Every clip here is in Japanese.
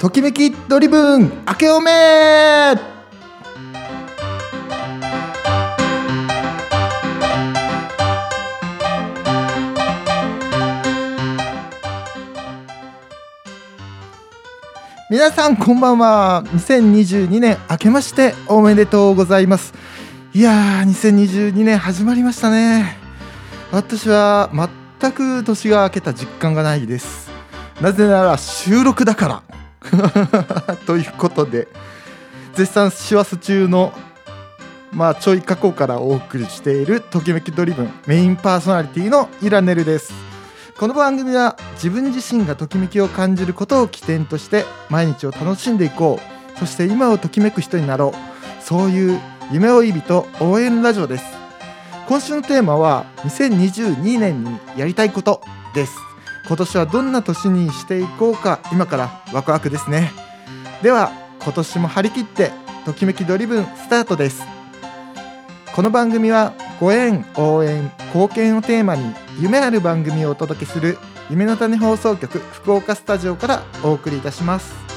ときめきドリブン明けおめ!皆さんこんばんは。2022年明けましておめでとうございます。いやー2022年始まりましたね。私は全く年が明けた実感がないです。なぜなら収録だから。ということで絶賛師走中のまあちょい過去からお送りしているときめきドリブンメインパーソナリティのイラネルです。この番組は自分自身がときめきを感じることを起点として毎日を楽しんでいこう。そして今をときめく人になろう。そういう夢追い人応援ラジオです。今週のテーマは2022年にやりたいことです。今年はどんな年にしていこうか今からワクワクですね。では今年も張り切ってときめきドリブンスタートです。この番組はご縁応援貢献をテーマに夢ある番組をお届けする夢の種放送局福岡スタジオからお送りいたします。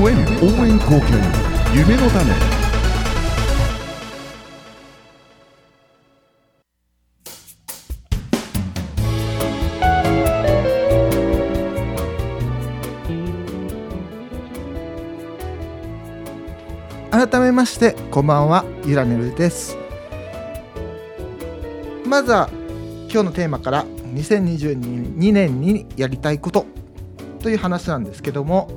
ご縁応援貢献夢の種。改めましてこんばんはゆらねるです。まずは今日のテーマから2022年にやりたいことという話なんですけども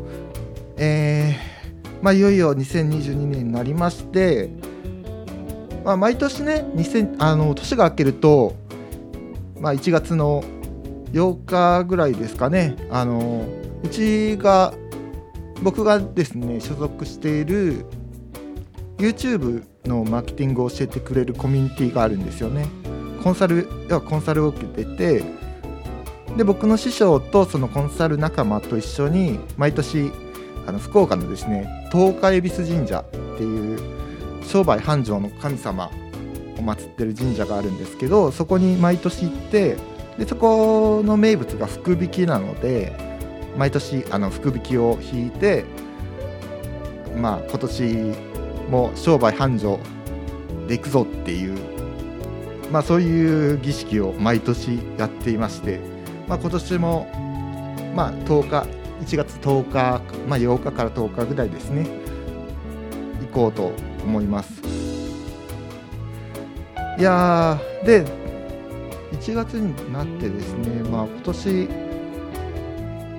えーまあ、いよいよ2022年になりまして、まあ、毎年ね2000あの年が明けると、まあ、1月の8日ぐらいですかねあのうちが僕がですね所属している YouTube のマーケティングを教えてくれるコミュニティがあるんですよね。コンサル要はコンサルを受けててで僕の師匠とそのコンサル仲間と一緒に毎年あの福岡のですね東海恵比寿神社っていう商売繁盛の神様を祀ってる神社があるんですけどそこに毎年行ってでそこの名物が福引きなので毎年あの福引きを引いてまあ今年も商売繁盛でいくぞっていうまあそういう儀式を毎年やっていまして、まあ、今年もまあ10日1月10日、まあ、8日から10日ぐらいですね。行こうと思います。いやーで1月になってですねまあ今年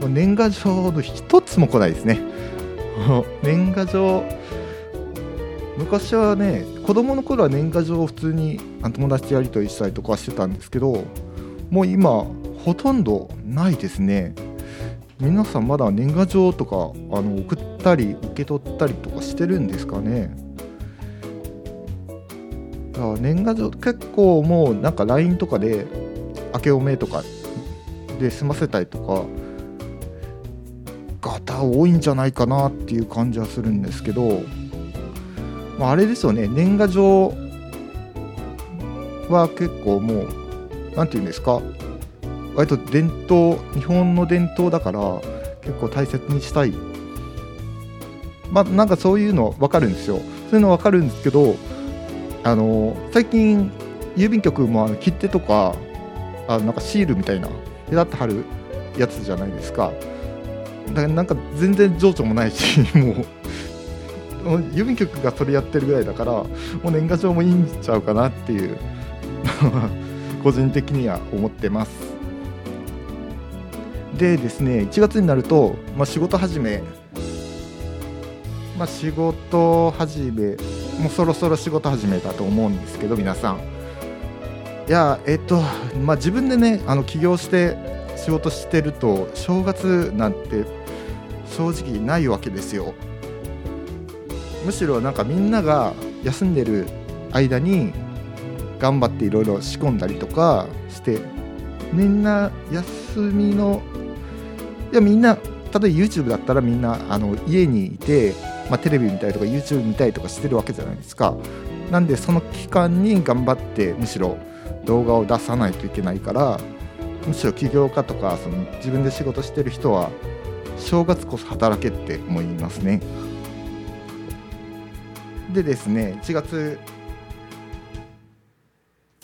年賀状の一つも来ないですね。年賀状昔はね子供の頃は年賀状を普通に友達とやり取りしたりとかしてたんですけどもう今ほとんどないですね。皆さんまだ年賀状とかあの送ったり受け取ったりとかしてるんですかね？だから年賀状結構もうなんか LINE とかで明けおめとかで済ませたりとか方多いんじゃないかなっていう感じはするんですけど、まあ、あれですよね。年賀状は結構もう何て言うんですか？割と伝統日本の伝統だから結構大切にしたい。まあなんかそういうの分かるんですよ。そういうの分かるんですけどあの最近郵便局もあの切手とかあなんかシールみたいなペタッと貼るやつじゃないですか。だからなんか全然情緒もないし もう郵便局がそれやってるぐらいだからもう年賀状もいいんちゃうかなっていう個人的には思ってます。でですね1月になると、まあ、仕事始めまあ仕事始めもうそろそろ仕事始めだと思うんですけど皆さん。いやえっとまあ自分でねあの起業して仕事してると正月なんて正直ないわけですよ。むしろなんかみんなが休んでる間に頑張っていろいろ仕込んだりとかしてみんな休みのいやみんな例えば YouTube だったらみんなあの家にいて、まあ、テレビ見たりとか YouTube 見たりとかしてるわけじゃないですか。なんでその期間に頑張ってむしろ動画を出さないといけないからむしろ起業家とかその自分で仕事してる人は正月こそ働けって思いますね。でですね1月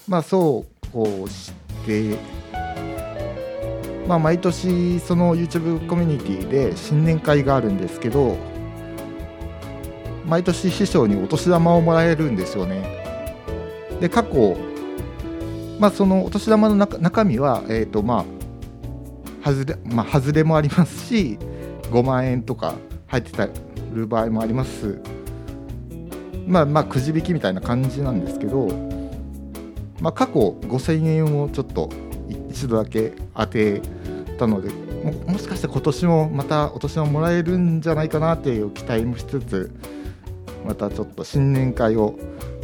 まあそうこうしてまあ毎年その YouTube コミュニティで新年会があるんですけど毎年師匠にお年玉をもらえるんですよね。で過去まあそのお年玉の中中身はえっ、とまあ外れまあ外れもありますし5万円とか入ってたる場合もあります。まあまあくじ引きみたいな感じなんですけどまあ過去5000円をちょっと一度だけ当てたのでももしかして今年もまたお年玉もらえるんじゃないかなっていう期待もしつつまたちょっと新年会を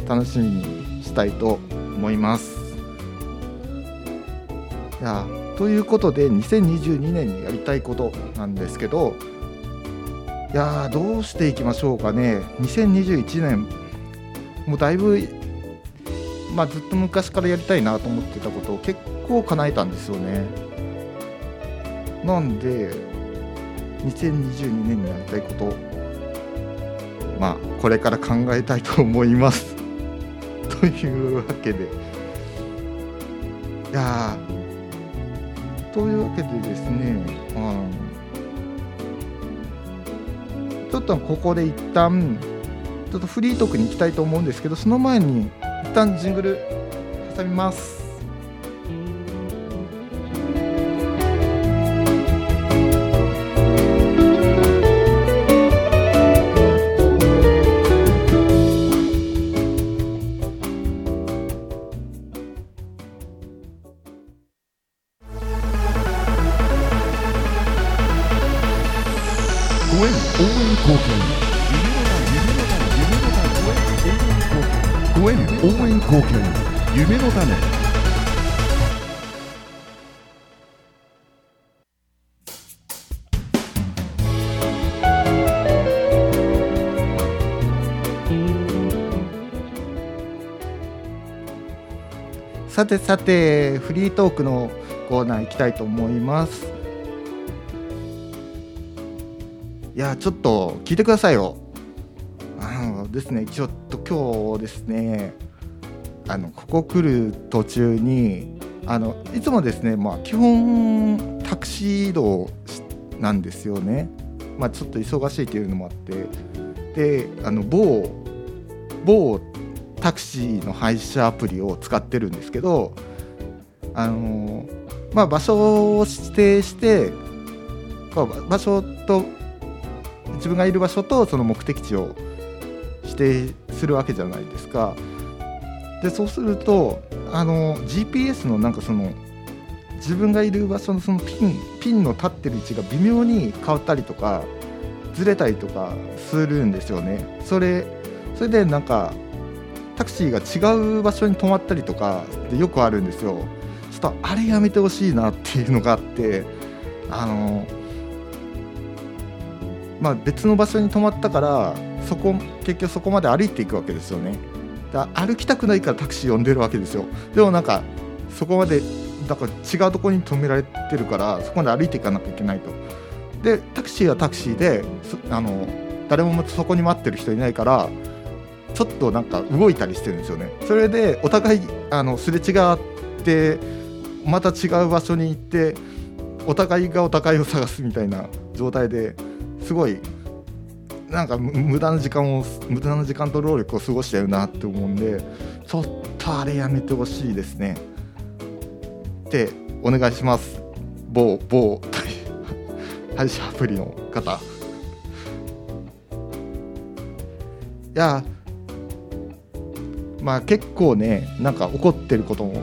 楽しみにしたいと思います。いやということで2022年にやりたいことなんですけどいやどうしていきましょうかね2021年もうだいぶ、まあ、ずっと昔からやりたいなと思ってたことを結構叶えたんですよねなんで2022年にやりたいことまあこれから考えたいと思います。というわけで。いやーというわけでですね、うん、ちょっとここで一旦ちょっとフリートークに行きたいと思うんですけどその前に一旦ジングル挟みます。ご縁応援貢献ご縁応援貢献夢の種さてさてフリートークのコーナー行きたいと思いますやちょっと聞いてくださいよ。あのですねちょっと今日ですねあのここ来る途中にあのいつもですねまあ基本タクシー移動なんですよね。まあちょっと忙しいっていうのもあって。であの某某タクシーの配車アプリを使ってるんですけどあのまあ場所を指定してこう場所と自分がいる場所とその目的地を指定するわけじゃないですか。でそうするとあの GPS のなんかその自分がいる場所のそのピンピンの立ってる位置が微妙に変わったりとかずれたりとかするんですよね。それそれでなんかタクシーが違う場所に止まったりとかでよくあるんですよ。ちょっとあれやめてほしいなっていうのがあってあのまあ別の場所に止まったからそこ結局そこまで歩いていくわけですよね。だ歩きたくないからタクシー呼んでるわけですよ。でもなんかそこまでだから違うところに止められてるからそこまで歩いていかなきゃいけないと。でタクシーはタクシーであの誰もそこに待ってる人いないからちょっとなんか動いたりしてるんですよね。それでお互いあのすれ違ってまた違う場所に行ってお互いがお互いを探すみたいな状態ですごいなんか無駄な時間を無駄な時間と労力を過ごしてるなって思うんでちょっとあれやめてほしいですね。ってお願いします某某 配信アプリの方。いやまあ結構ねなんか怒ってることも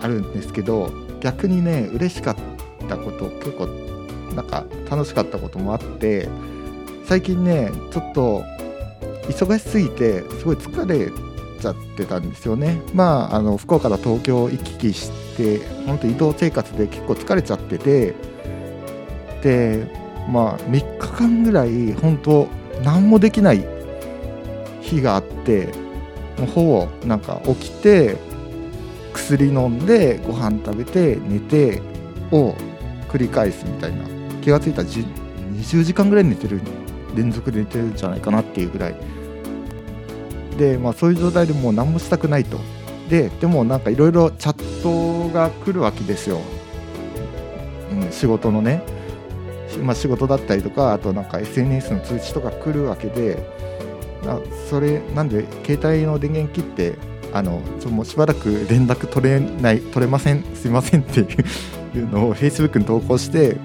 あるんですけど逆にね嬉しかったこと結構なんか楽しかったこともあって最近ねちょっと忙しすぎてすごい疲れちゃってたんですよね。まああの福岡から東京行き来して本当移動生活で結構疲れちゃっててでまあ3日間ぐらい本当何もできない日があってもうほぼなんか起きて薬飲んでご飯食べて寝てを繰り返すみたいな気がついた20時間ぐらい寝てる連続で寝てるんじゃないかなっていうぐらい。でまあそういう状態でもう何もしたくないと。ででもなんかいろいろチャットが来るわけですよ、うん、仕事のね、まあ、仕事だったりとかあとなんか SNS の通知とか来るわけで。あそれなんで携帯の電源切ってあのちょもうしばらく連絡取れない取れませんすいませんっていう のを Facebook に投稿して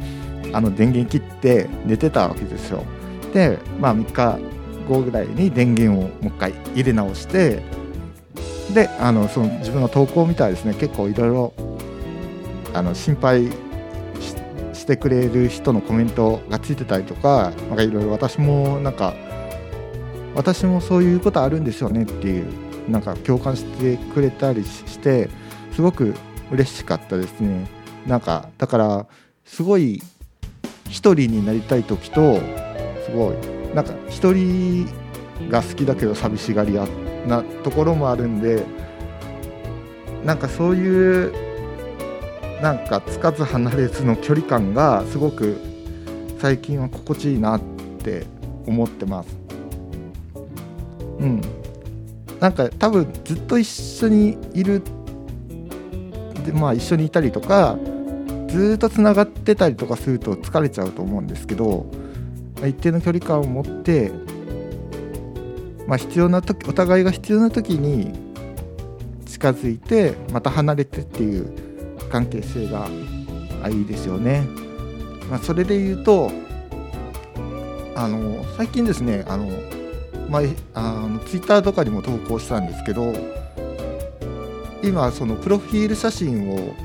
あの電源切って寝てたわけですよ。でまあ3日後ぐらいに電源をもう一回入れ直してであのその自分の投稿を見たらですね結構いろいろあの心配ししてくれる人のコメントがついてたりとかなんかいろいろ私もなんか私もそういうことあるんですよねっていうなんか共感してくれたりしてすごく嬉しかったですね。なんかだからすごい一人になりたい時とすごいなんか一人が好きだけど寂しがり屋なところもあるんでなんかそういうなんかつかず離れずの距離感がすごく最近は心地いいなって思ってます。うん。なんか多分ずっと一緒にいるでまあ一緒にいたりとかずっとつながってたりとかすると疲れちゃうと思うんですけど一定の距離感を持って、まあ、必要な時お互いが必要な時に近づいてまた離れてっていう関係性がいいですよね。まあ、それで言うとあの最近ですねあの、まあ、あのツイッターとかにも投稿したんですけど今そのプロフィール写真を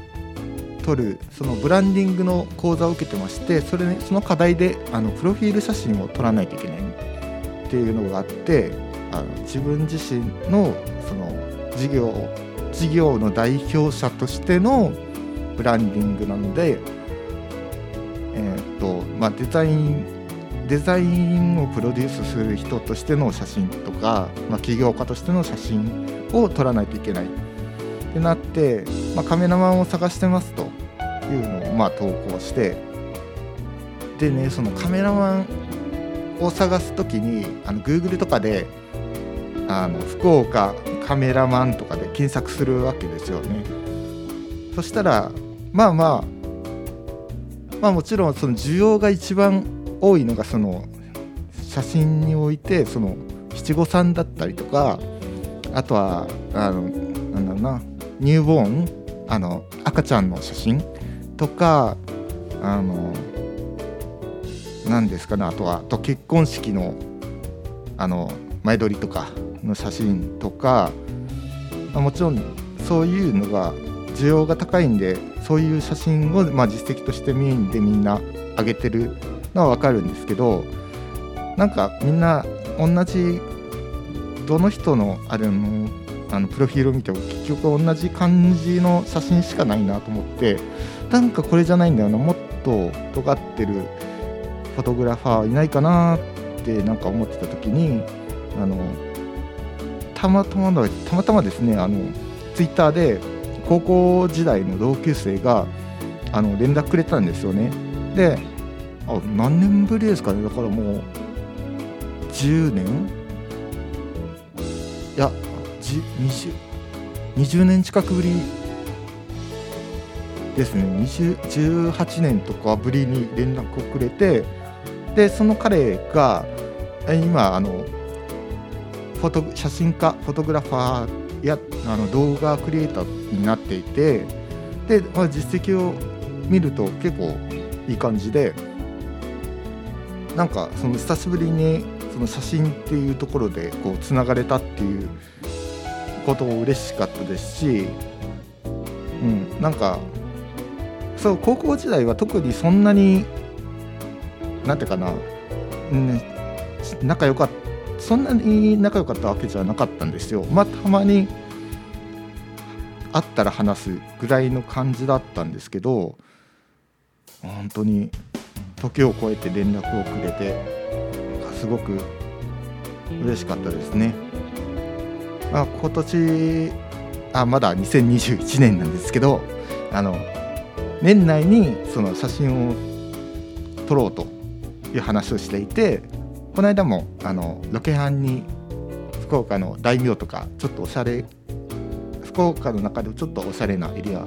撮るそのブランディングの講座を受けてましてそれ、その課題であのプロフィール写真を撮らないといけない。っていうのがあってあの自分自身のその事業事業の代表者としてのブランディングなので、えーっとまあ、デザインデザインをプロデュースする人としての写真とか、まあ、起業家としての写真を撮らないといけない。ってなって、まあ、カメラマンを探してますというのをまあ投稿してでねそのカメラマンを探す時にあの Google とかであの福岡カメラマンとかで検索するわけですよね。そしたらまあまあまあもちろんその需要が一番多いのがその写真においてその七五三だったりとかあとはあのなんだろうなニューボーンあの赤ちゃんの写真とかあの何ですかねあとはと結婚式のあの前撮りとかの写真とか、まあもちろんそういうのが需要が高いんでそういう写真を、まあ、実績としてメインでみんな上げてるのは分かるんですけどなんかみんな同じどの人のあれのあのプロフィールを見ても結局同じ感じの写真しかないなと思ってなんかこれじゃないんだよなもっと尖ってるフォトグラファーいないかなってなんか思ってた時にあのたまたまだたまたまですねあのツイッターで高校時代の同級生があの連絡くれたんですよね。であ何年ぶりですかね。だからもう10年 20, 20年近くぶりですね18年とかぶりに連絡をくれてでその彼が今あのフォト写真家フォトグラファーやあの動画クリエイターになっていてで、まあ、実績を見ると結構いい感じでなんかその久しぶりにその写真っていうところでこうつながれたっていうことも嬉しかったですし、うん、なんかそう高校時代は特にそんなになんていうかな、うん、仲良かったそんなに仲良かったわけじゃなかったんですよまあたまに会ったら話すぐらいの感じだったんですけど本当に時を超えて連絡をくれてすごく嬉しかったですね。まあ、今年あまだ2021年なんですけどあの年内にその写真を撮ろうという話をしていてこの間もあのロケハンに福岡の大名とかちょっとおしゃれ福岡の中でもちょっとおしゃれなエリア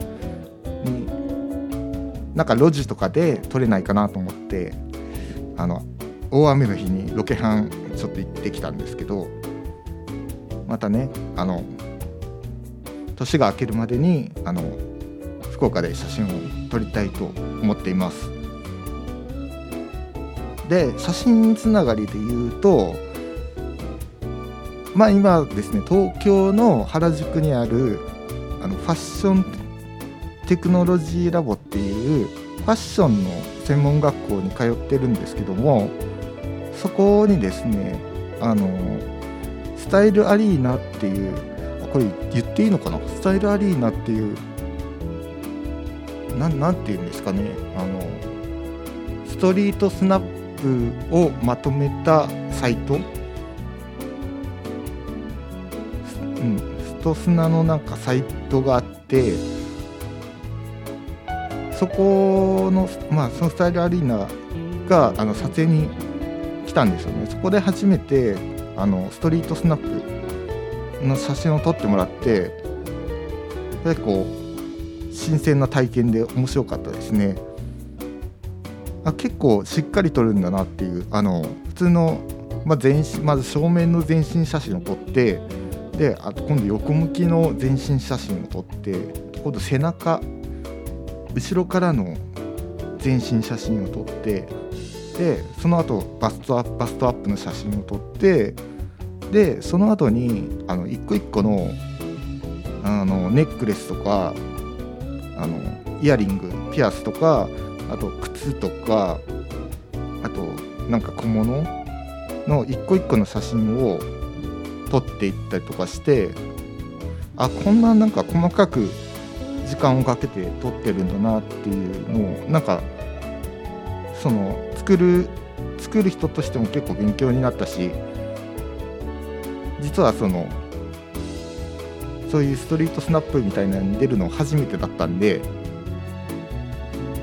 になんか路地とかで撮れないかなと思ってあの大雨の日にロケハンちょっと行ってきたんですけどまたねあの年が明けるまでにあの福岡で写真を撮りたいと思っています。で写真つながりで言うとまあ今ですね東京の原宿にあるあのファッションテクノロジーラボっていうファッションの専門学校に通ってるんですけどもそこにですねあのタイルアリーナっていうこれ言っていいのかな？スタイルアリーナっていうなんなんていうんですかね？あのストリートスナップをまとめたサイト、うん、ストスナのなんかサイトがあってそこのまあそのスタイルアリーナがあの撮影に来たんですよね。そこで初めてあのストリートスナップの写真を撮ってもらって結構新鮮な体験で面白かったですね。あ結構しっかり撮るんだなっていうあの普通の、まあ、全身まず正面の全身写真を撮ってであと今度横向きの全身写真を撮って今度背中後ろからの全身写真を撮ってでその後バストアップバストアップの写真を撮ってでその後にあの一個一個のあのネックレスとかあのイヤリングピアスとかあと靴とかあとなんか小物の一個一個の写真を撮っていったりとかしてあこんななんか細かく時間をかけて撮ってるんだなっていうのをなんかその作る作る人としても結構勉強になったし実はそのそういうストリートスナップみたいなのに出るの初めてだったんで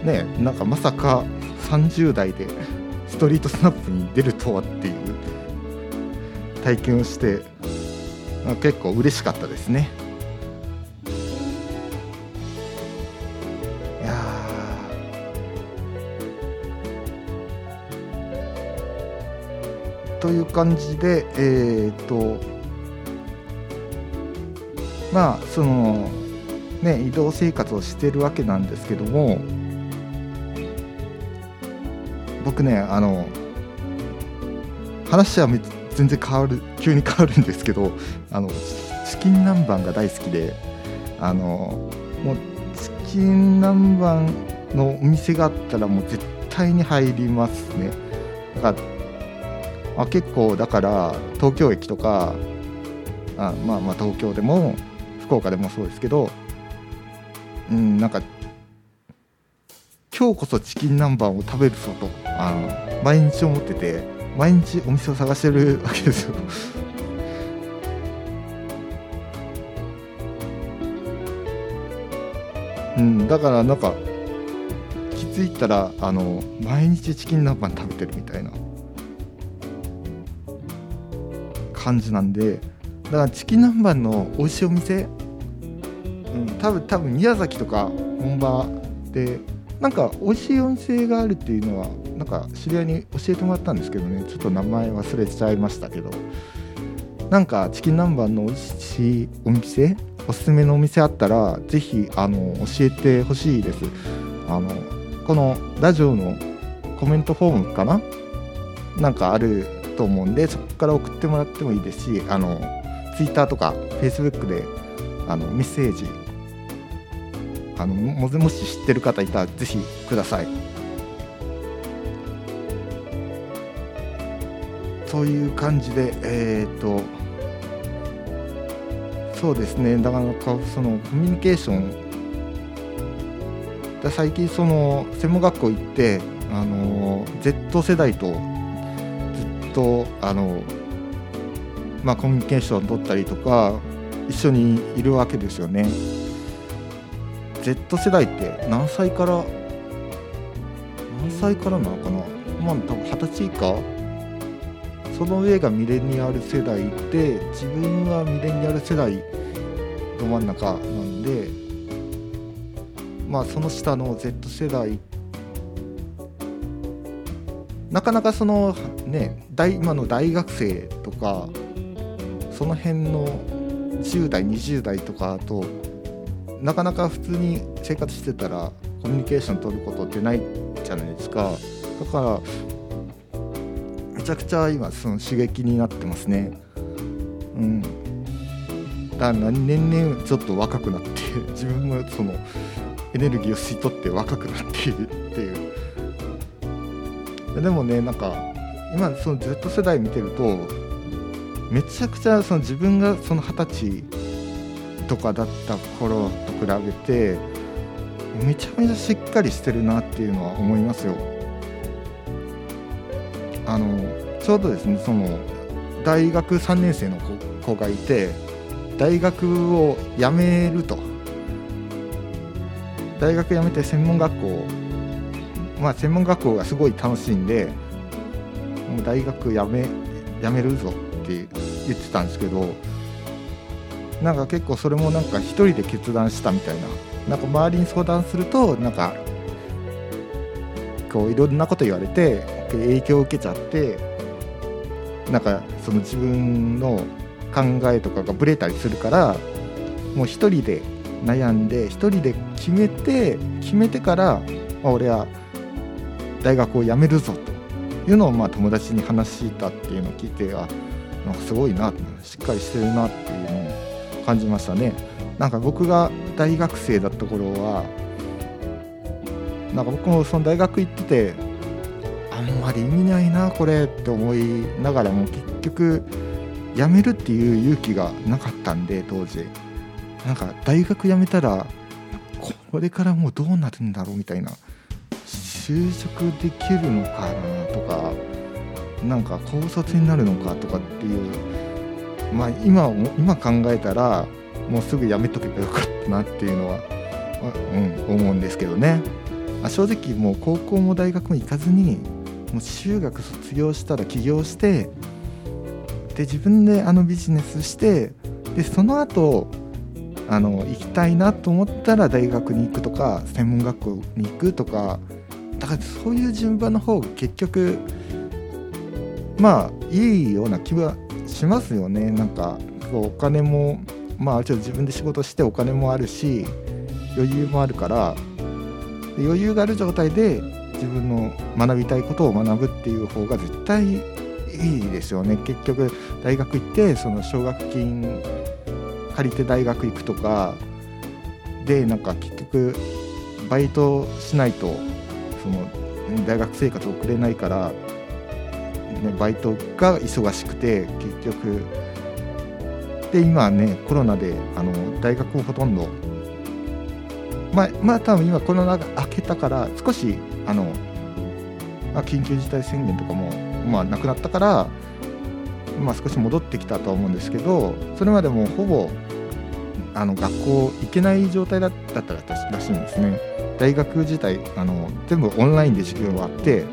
ねなんかまさか30代でストリートスナップに出るとはっていう体験をして結構嬉しかったですね。という感じでえっ、とまあそのね移動生活をしてるわけなんですけども僕ねあの話は全然変わる急に変わるんですけどあのチキン南蛮が大好きであのもうチキン南蛮のお店があったらもう絶対に入りますね。だからあ結構だから東京駅とかあまあまあ東京でも福岡でもそうですけどうんなんか今日こそチキン南蛮を食べるぞとあの毎日思ってて毎日お店を探してるわけですよ。うんだからなんか気づいたらあの毎日チキン南蛮食べてるみたいな。感じなんでだからチキン南蛮の美味しいお店、うん、多分多分宮崎とか本場でなんか美味しいお店があるっていうのはなんか知り合いに教えてもらったんですけどねちょっと名前忘れちゃいましたけどなんかチキン南蛮の美味しいお店おすすめのお店あったらぜひあの教えてほしいです。あのこのラジオのコメントフォームかな？なんかあると思うんでそこから送ってもらってもいいですしあの Twitter とか Facebook であのメッセージあのももし知ってる方いたらぜひください。そういう感じでえっ、とそうですね。だからそのコミュニケーションだ最近その専門学校行ってあの Z 世代ととあのまあコミュニケーション取ったりとか一緒にいるわけですよね。Z 世代って何歳から何歳からなのかな？まあ多分二十歳以下？その上がミレニアル世代で自分はミレニアル世代ど真ん中なんでまあその下の Z 世代なかなかそのね大今の大学生とかその辺の10代20代とかとなかなか普通に生活してたらコミュニケーション取ることってないじゃないですか。だからめちゃくちゃ今その刺激になってますね。うん。だから年々ちょっと若くなって自分もそのエネルギーを吸い取って若くなっている。でもねなんか今その Z 世代見てるとめちゃくちゃその自分がその二十歳とかだった頃と比べてめちゃめちゃしっかりしてるなっていうのは思いますよ。あのちょうどですねその大学3年生の子がいて大学を辞めると大学辞めて専門学校まあ専門学校がすごい楽しいんでもう大学辞め辞めるぞって言ってたんですけどなんか結構それもなんか一人で決断したみたいななんか周りに相談するとなんかこういろんなこと言われて影響を受けちゃってなんかその自分の考えとかがブレたりするからもう一人で悩んで一人で決めて決めてから、まあ、俺は大学を辞めるぞというのをまあ友達に話したっていうのを聞いてあなんかすごいなしっかりしてるなっていうのを感じましたね。なんか僕が大学生だった頃はなんか僕もその大学行っててあんまり意味ないなこれって思いながらも結局辞めるっていう勇気がなかったんで当時なんか大学辞めたらこれからもうどうなるんだろうみたいな就職できるのかなとかなんか高卒になるのかとかっていうまあ今今考えたらもうすぐ辞めとけばよかったなっていうのは、うん、思うんですけどね、まあ、正直もう高校も大学も行かずにもう中学卒業したら起業してで自分であのビジネスしてでその後あの行きたいなと思ったら大学に行くとか専門学校に行くとかからそういう順番の方が結局まあいいような気はしますよね。なんかお金もまあちょっと自分で仕事してお金もあるし余裕もあるから余裕がある状態で自分の学びたいことを学ぶっていう方が絶対いいですよね。結局大学行ってその奨学金借りて大学行くとかでなんか結局バイトしないとその大学生活送れないから、ね、バイトが忙しくて結局。で今はねコロナであの大学もほとんどまあまあ多分今コロナが明けたから少しあの、まあ、緊急事態宣言とかもまあなくなったからまあ少し戻ってきたとは思うんですけどそれまでもほぼあの学校行けない状態だったらしいんですね。大学自体あの全部オンラインで授業があって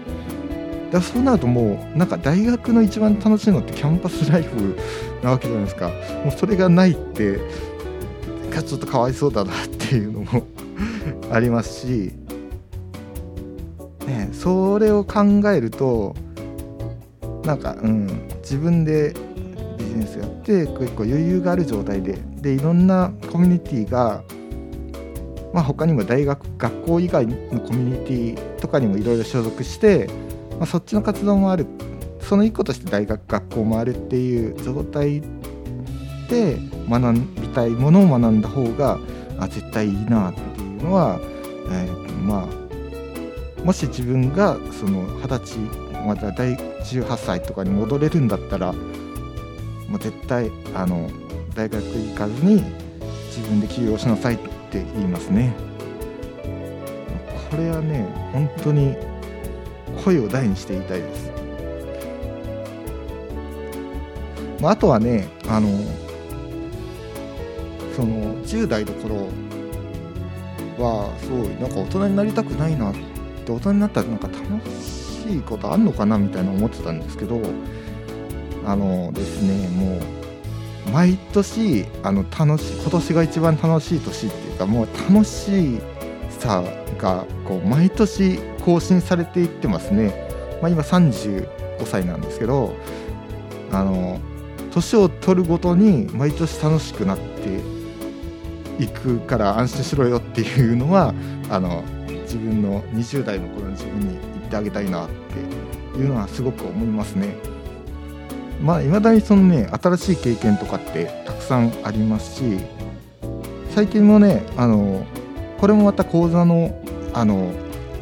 だそうなるともうなんか大学の一番楽しいのってキャンパスライフなわけじゃないですか。もうそれがないってちょっとかわいそうだなっていうのも ありますし、ね、それを考えるとなんか、うん、自分でビジネスやって結構余裕がある状態ででいろんなコミュニティがまあ、他にも大学学校以外のコミュニティとかにもいろいろ所属してまあ、そっちの活動もあるその一個として大学学校もあるっていう状態で学びたいものを学んだ方があ絶対いいなっていうのは、えー、まあもし自分がその二十歳また第18歳とかに戻れるんだったらもう絶対あの大学行かずに自分で起業しなさいとって言いますね。これはね本当に声を大にして言いたいです、あ、とはねあのその10代の頃はすごいなんか大人になりたくないなって大人になったらなんか楽しいことあんのかなみたいな思ってたんですけどあのですねもう毎年あの楽しい今年が一番楽しい年っていうかもう楽しさがこう毎年更新されていってますね、まあ、今35歳なんですけどあの年を取るごとに毎年楽しくなっていくから安心しろよっていうのはあの自分の20代の頃の自分に言ってあげたいなっていうのはすごく思いますね。まあいまだにそのね新しい経験とかってたくさんありますし最近もねあのこれもまた講座のあの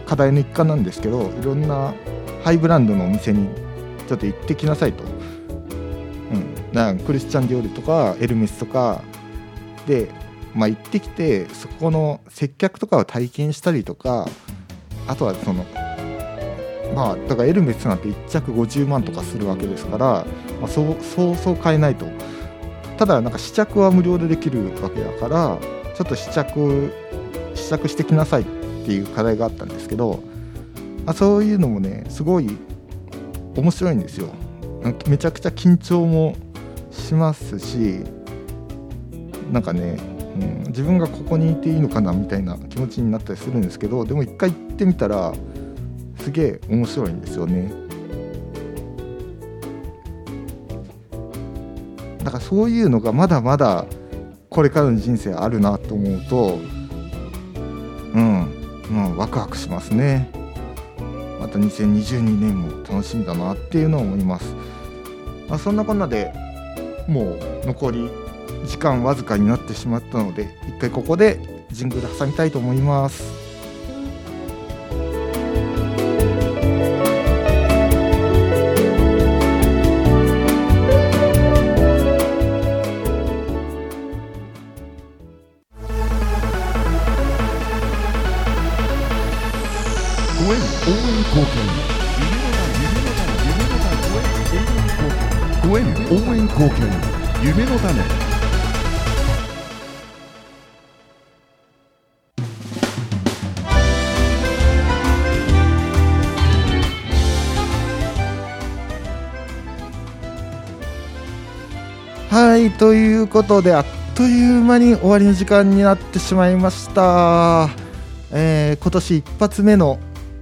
課題の一環なんですけどいろんなハイブランドのお店にちょっと行ってきなさいと。うん、だからクリスチャン・ディオールとかエルメスとかでまあ、行ってきてそこの接客とかを体験したりとかあとはそのまあだからエルメスなんて1着50万とかするわけですから、まあ、そうそうそう買えないと。ただなんか試着は無料でできるわけだからちょっと試着試着してきなさいっていう課題があったんですけど、あ、そういうのもねすごい面白いんですよ。めちゃくちゃ緊張もしますしなんかねうん、自分がここにいていいのかなみたいな気持ちになったりするんですけどでも一回行ってみたらすげえ面白いんですよね。だからそういうのがまだまだこれからの人生あるなと思うとうん、うん、ワクワクしますね。また2022年も楽しみだなっていうのを思います、まあ、そんなこんなでもう残り時間わずかになってしまったので一回ここでジングル挟みたいと思います。はいということであっという間に終わりの時間になってしまいました、えー今年一発目の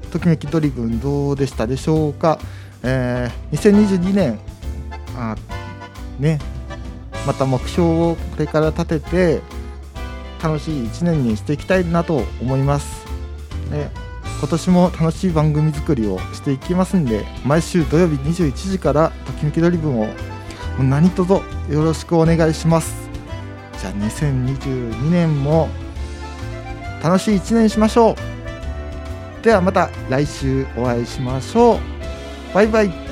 ときめきドリブンどうでしたでしょうか、えー2022年あね。また目標をこれから立てて楽しい1年にしていきたいなと思います、ね、今年も楽しい番組作りをしていきますんで毎週土曜日21時からときめきドリブンをもう何卒よろしくお願いします。じゃあ2022年も楽しい1年にしましょう。ではまた来週お会いしましょう。バイバイ。